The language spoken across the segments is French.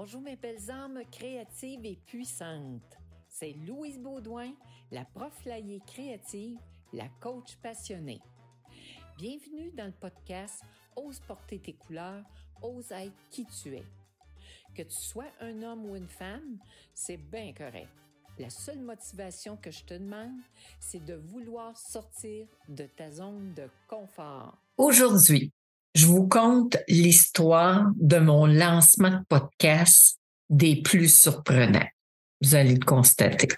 Bonjour mes belles âmes créatives et puissantes. C'est Louise Baudouin, la prof créative, la coach passionnée. Bienvenue dans le podcast Ose porter tes couleurs, ose être qui tu es. Que tu sois un homme ou une femme, c'est bien correct. La seule motivation que je te demande, c'est de vouloir sortir de ta zone de confort. Aujourd'hui, je vous conte l'histoire de mon lancement de podcast des plus surprenants. Vous allez le constater.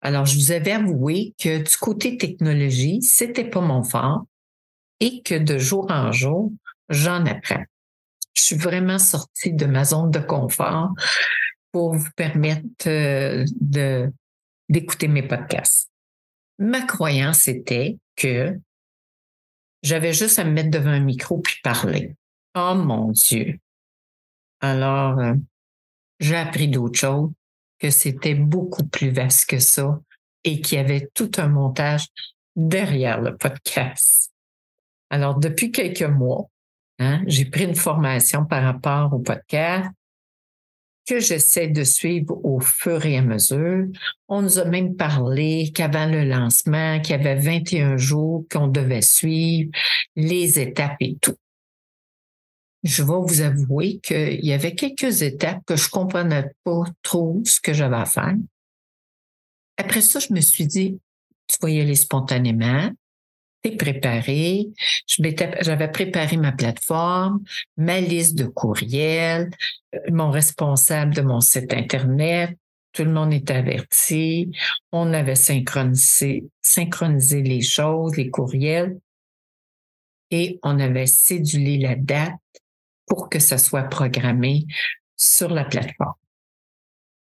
Alors, je vous avais avoué que du côté technologie, c'était pas mon fort et que de jour en jour, j'en apprends. Je suis vraiment sortie de ma zone de confort pour vous permettre euh, de, d'écouter mes podcasts. Ma croyance était que j'avais juste à me mettre devant un micro puis parler. Oh mon Dieu. Alors, euh, j'ai appris d'autres choses, que c'était beaucoup plus vaste que ça et qu'il y avait tout un montage derrière le podcast. Alors, depuis quelques mois, hein, j'ai pris une formation par rapport au podcast que j'essaie de suivre au fur et à mesure. On nous a même parlé qu'avant le lancement, qu'il y avait 21 jours qu'on devait suivre, les étapes et tout. Je vais vous avouer qu'il y avait quelques étapes que je comprenais pas trop ce que j'avais à faire. Après ça, je me suis dit, tu vas y aller spontanément, préparé. J'avais préparé ma plateforme, ma liste de courriels, euh, mon responsable de mon site Internet. Tout le monde est averti. On avait synchronisé, synchronisé les choses, les courriels, et on avait cédulé la date pour que ça soit programmé sur la plateforme.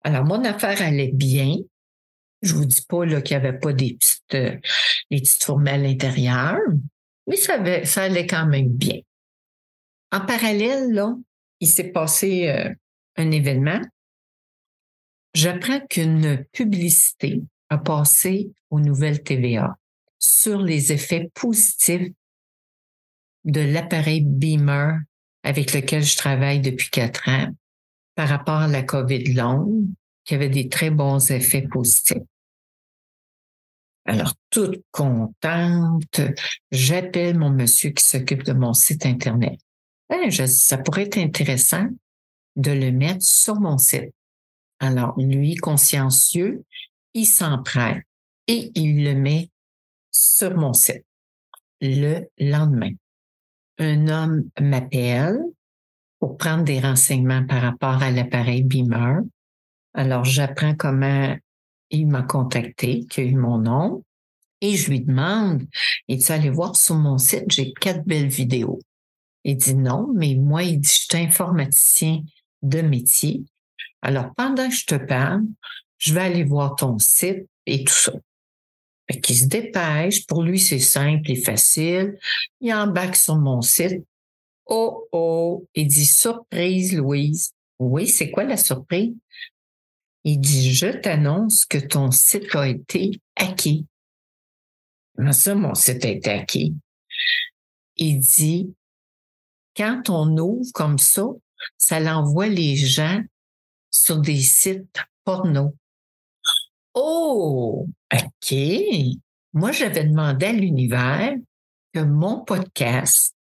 Alors, mon affaire allait bien. Je vous dis pas qu'il n'y avait pas des petites, euh, des petites à l'intérieur, mais ça, ça allait quand même bien. En parallèle, là, il s'est passé euh, un événement. J'apprends qu'une publicité a passé aux nouvelles TVA sur les effets positifs de l'appareil Beamer avec lequel je travaille depuis quatre ans par rapport à la COVID longue qui avait des très bons effets positifs. Alors, toute contente, j'appelle mon monsieur qui s'occupe de mon site Internet. Ben, ça pourrait être intéressant de le mettre sur mon site. Alors, lui, consciencieux, il s'en prend et il le met sur mon site. Le lendemain, un homme m'appelle pour prendre des renseignements par rapport à l'appareil Beamer. Alors, j'apprends comment il m'a contacté, qu'il a eu mon nom, et je lui demande, et tu allé voir sur mon site, j'ai quatre belles vidéos. Il dit non, mais moi, il dit, je suis informaticien de métier. Alors, pendant que je te parle, je vais aller voir ton site et tout ça. Fait qu'il se dépêche. Pour lui, c'est simple et facile. Il embarque sur mon site. Oh, oh. Il dit, surprise, Louise. Oui, c'est quoi la surprise? Il dit, je t'annonce que ton site a été hacké. Comment ça, mon site a été hacké? Il dit, quand on ouvre comme ça, ça l'envoie les gens sur des sites porno. Oh, OK. Moi, j'avais demandé à l'univers que mon podcast,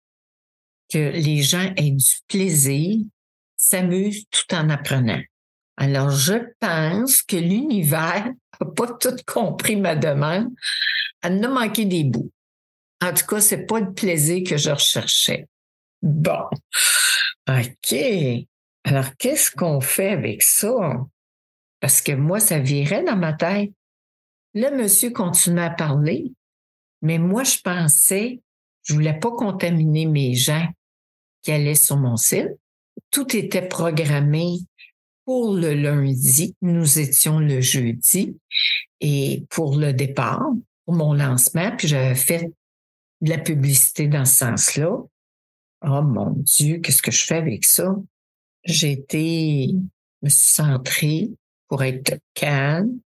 que les gens aient du plaisir, s'amusent tout en apprenant. Alors, je pense que l'univers n'a pas tout compris ma demande. Elle a manqué des bouts. En tout cas, c'est pas le plaisir que je recherchais. Bon. OK. Alors, qu'est-ce qu'on fait avec ça? Parce que moi, ça virait dans ma tête. Le monsieur continuait à parler, mais moi, je pensais, je voulais pas contaminer mes gens qui allaient sur mon site. Tout était programmé pour le lundi, nous étions le jeudi, et pour le départ, pour mon lancement, puis j'avais fait de la publicité dans ce sens-là. Oh mon Dieu, qu'est-ce que je fais avec ça? J'ai été, me suis centrée pour être calme.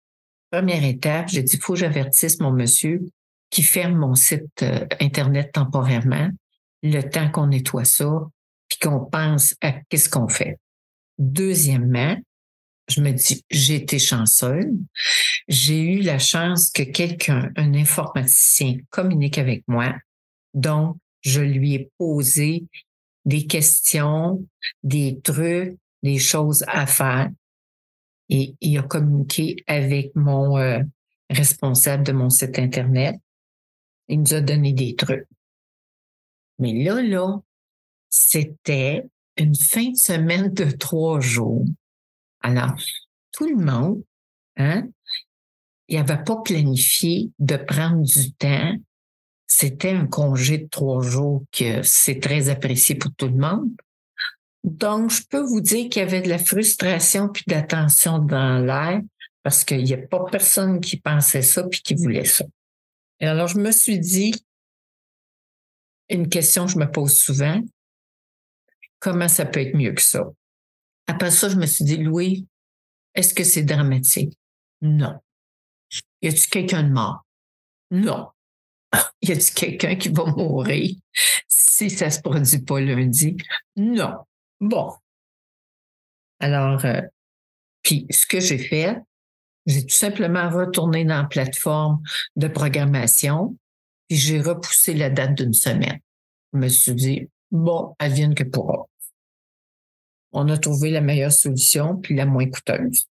Première étape, j'ai dit, faut que j'avertisse mon monsieur qui ferme mon site euh, Internet temporairement, le temps qu'on nettoie ça, puis qu'on pense à qu'est-ce qu'on fait. Deuxièmement, je me dis, j'ai été chanceuse. J'ai eu la chance que quelqu'un, un informaticien, communique avec moi. Donc, je lui ai posé des questions, des trucs, des choses à faire. Et il a communiqué avec mon euh, responsable de mon site Internet. Il nous a donné des trucs. Mais là, là, c'était une fin de semaine de trois jours. Alors, tout le monde, hein, il n'avait pas planifié de prendre du temps. C'était un congé de trois jours que c'est très apprécié pour tout le monde. Donc, je peux vous dire qu'il y avait de la frustration puis de dans l'air parce qu'il n'y a pas personne qui pensait ça puis qui voulait ça. Et alors, je me suis dit, une question que je me pose souvent, comment ça peut être mieux que ça? Après ça, je me suis dit, Louis, est-ce que c'est dramatique? Non. Y a-t-il quelqu'un de mort? Non. Y a-t-il quelqu'un qui va mourir si ça se produit pas lundi? Non. Bon. Alors, euh, puis ce que j'ai fait, j'ai tout simplement retourné dans la plateforme de programmation, puis j'ai repoussé la date d'une semaine. Je me suis dit, bon, elle vienne que pourra. On a trouvé la meilleure solution, puis la moins coûteuse.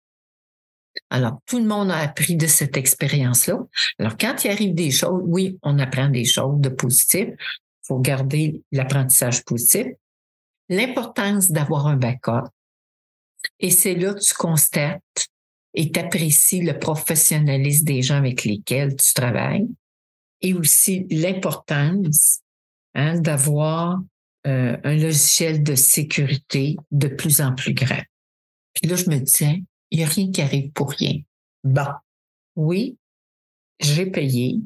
Alors, tout le monde a appris de cette expérience-là. Alors, quand il arrive des choses, oui, on apprend des choses de positif. Il faut garder l'apprentissage positif. L'importance d'avoir un backup. Et c'est là que tu constates et t'apprécies le professionnalisme des gens avec lesquels tu travailles et aussi l'importance hein, d'avoir euh, un logiciel de sécurité de plus en plus grand. Puis là, je me disais, il n'y a rien qui arrive pour rien. Bon, oui, j'ai payé,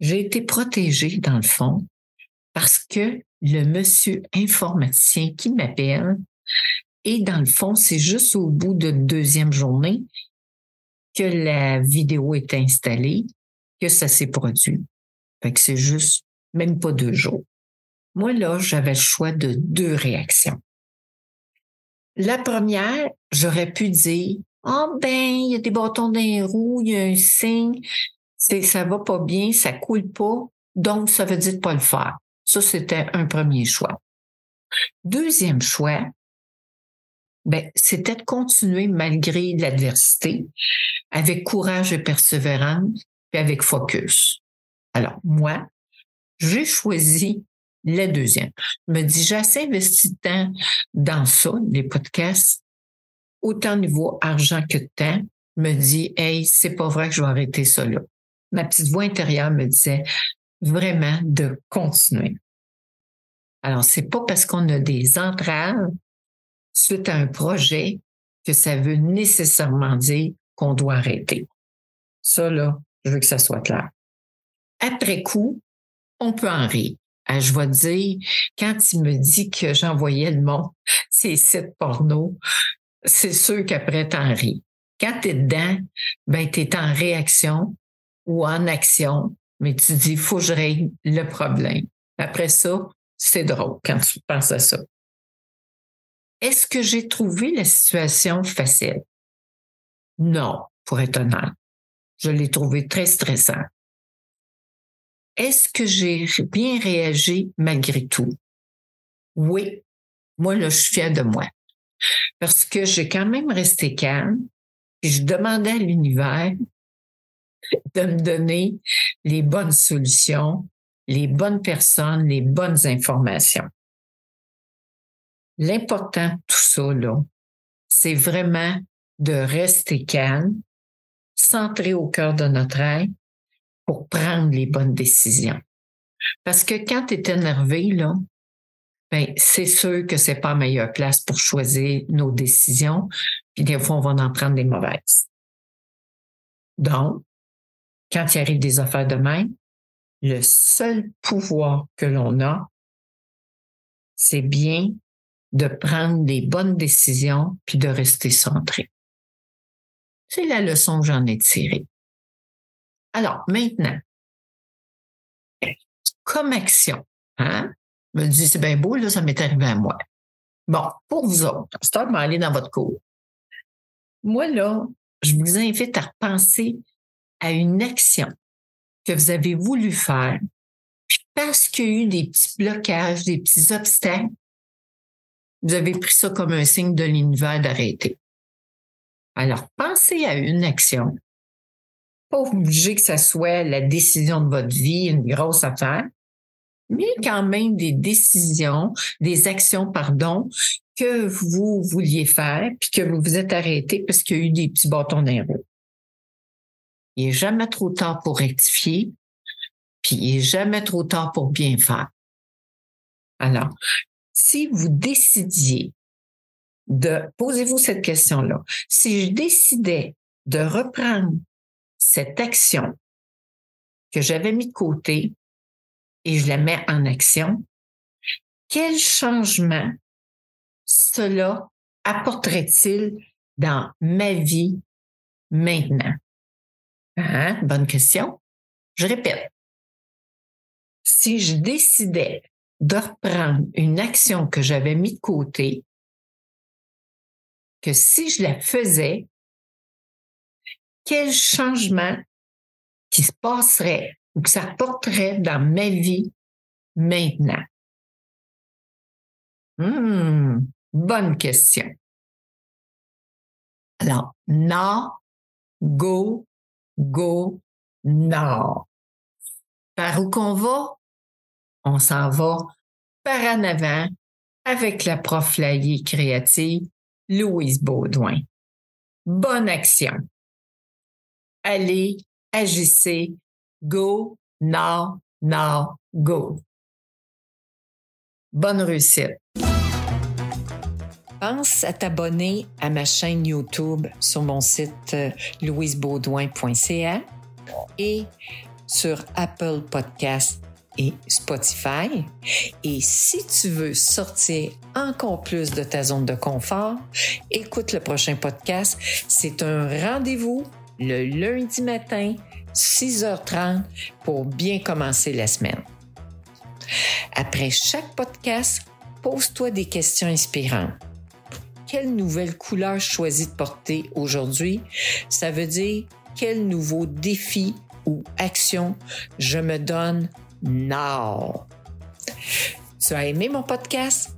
j'ai été protégée dans le fond parce que le monsieur informaticien qui m'appelle, et dans le fond, c'est juste au bout de deuxième journée que la vidéo est installée, que ça s'est produit. Fait que c'est juste même pas deux jours. Moi, là, j'avais le choix de deux réactions. La première, j'aurais pu dire, oh ben, il y a des bâtons dans les roues, il y a un signe, c'est, ça va pas bien, ça coule pas, donc ça veut dire de pas le faire. Ça, c'était un premier choix. Deuxième choix, ben, c'était de continuer malgré l'adversité, avec courage et persévérance, puis avec focus. Alors, moi, j'ai choisi la deuxième. Je me dis, j'ai assez investi de dans ça, les podcasts, autant niveau argent que temps, me dit, hey, c'est pas vrai que je vais arrêter ça là. Ma petite voix intérieure me disait vraiment de continuer. Alors, c'est pas parce qu'on a des entraves suite à un projet que ça veut nécessairement dire qu'on doit arrêter. Ça, là, je veux que ça soit clair. Après coup, on peut en rire. Ah, je vais dire, quand il me dit que j'envoyais le monde ces sites porno, c'est sûr qu'après, t'en ris. Quand tu es dedans, ben, tu es en réaction ou en action, mais tu dis, faut que je règle le problème. Après ça, c'est drôle quand tu penses à ça. Est-ce que j'ai trouvé la situation facile? Non, pour être honnête. Je l'ai trouvé très stressant. Est-ce que j'ai bien réagi malgré tout? Oui. Moi, là, je suis fière de moi. Parce que j'ai quand même resté calme et je demandais à l'univers de me donner les bonnes solutions, les bonnes personnes, les bonnes informations. L'important de tout ça, là, c'est vraiment de rester calme, centré au cœur de notre être pour prendre les bonnes décisions. Parce que quand tu es énervé, là, ben, c'est sûr que c'est pas la meilleure place pour choisir nos décisions, puis des fois, on va en prendre des mauvaises. Donc, quand il arrive des affaires de même, le seul pouvoir que l'on a, c'est bien de prendre des bonnes décisions puis de rester centré. C'est la leçon que j'en ai tirée. Alors, maintenant, comme action, hein, me dit, c'est bien beau, là, ça m'est arrivé à moi. Bon, pour vous autres, c'est temps aller dans votre cours. Moi, là, je vous invite à repenser à une action que vous avez voulu faire, puis parce qu'il y a eu des petits blocages, des petits obstacles, vous avez pris ça comme un signe de l'univers d'arrêter. Alors, pensez à une action. Pas obligé que ça soit la décision de votre vie, une grosse affaire, mais quand même des décisions, des actions, pardon, que vous vouliez faire, puis que vous vous êtes arrêté parce qu'il y a eu des petits bâtons dans Il n'est jamais trop tard pour rectifier, puis il n'est jamais trop tard pour bien faire. Alors, si vous décidiez de, posez-vous cette question-là, si je décidais de reprendre cette action que j'avais mis de côté et je la mets en action, quel changement cela apporterait-il dans ma vie maintenant? Hein? Bonne question. Je répète. Si je décidais de reprendre une action que j'avais mis de côté, que si je la faisais, quel changement qui se passerait ou que ça apporterait dans ma vie maintenant? Hmm, bonne question. Alors, nord, go, go, nord. Par où qu'on va? On s'en va par en avant avec la prof créative Louise Baudouin. Bonne action. Allez, agissez, go, now, now, go. Bonne réussite. Pense à t'abonner à ma chaîne YouTube sur mon site euh, louisebaudouin.ca et sur Apple Podcasts et Spotify. Et si tu veux sortir encore plus de ta zone de confort, écoute le prochain podcast. C'est un rendez-vous le lundi matin, 6h30, pour bien commencer la semaine. Après chaque podcast, pose-toi des questions inspirantes. Quelle nouvelle couleur choisis de porter aujourd'hui? Ça veut dire quel nouveau défi ou action je me donne now? Tu as aimé mon podcast?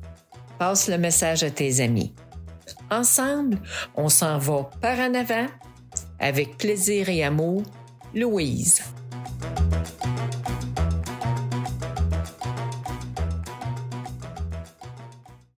Passe le message à tes amis. Ensemble, on s'en va par en avant avec plaisir et amour. Louise.